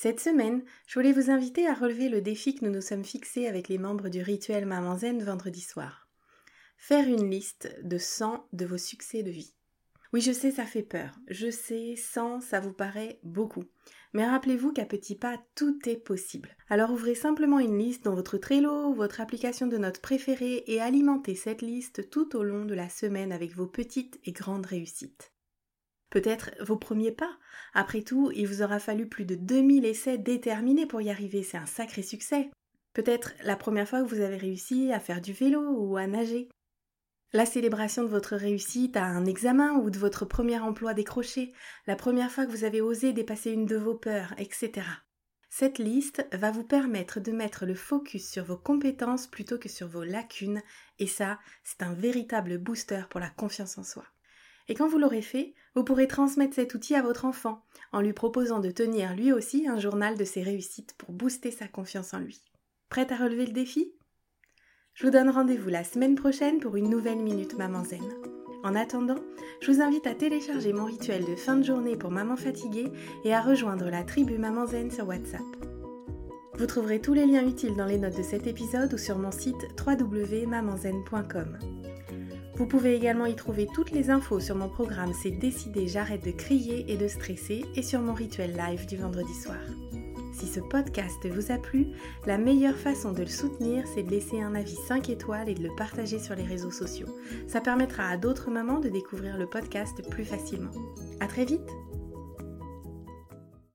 Cette semaine, je voulais vous inviter à relever le défi que nous nous sommes fixés avec les membres du rituel Maman Zen vendredi soir. Faire une liste de 100 de vos succès de vie. Oui, je sais, ça fait peur. Je sais, 100, ça vous paraît beaucoup. Mais rappelez-vous qu'à petits pas, tout est possible. Alors ouvrez simplement une liste dans votre Trello ou votre application de notes préférée et alimentez cette liste tout au long de la semaine avec vos petites et grandes réussites. Peut-être vos premiers pas. Après tout, il vous aura fallu plus de 2000 essais déterminés pour y arriver, c'est un sacré succès. Peut-être la première fois que vous avez réussi à faire du vélo ou à nager. La célébration de votre réussite à un examen ou de votre premier emploi décroché, la première fois que vous avez osé dépasser une de vos peurs, etc. Cette liste va vous permettre de mettre le focus sur vos compétences plutôt que sur vos lacunes, et ça, c'est un véritable booster pour la confiance en soi. Et quand vous l'aurez fait, vous pourrez transmettre cet outil à votre enfant en lui proposant de tenir lui aussi un journal de ses réussites pour booster sa confiance en lui. Prête à relever le défi? Je vous donne rendez-vous la semaine prochaine pour une nouvelle Minute Maman Zen. En attendant, je vous invite à télécharger mon rituel de fin de journée pour maman fatiguée et à rejoindre la tribu Maman Zen sur WhatsApp. Vous trouverez tous les liens utiles dans les notes de cet épisode ou sur mon site www.mamanzen.com. Vous pouvez également y trouver toutes les infos sur mon programme C'est décidé, j'arrête de crier et de stresser et sur mon rituel live du vendredi soir. Si ce podcast vous a plu, la meilleure façon de le soutenir, c'est de laisser un avis 5 étoiles et de le partager sur les réseaux sociaux. Ça permettra à d'autres mamans de découvrir le podcast plus facilement. À très vite!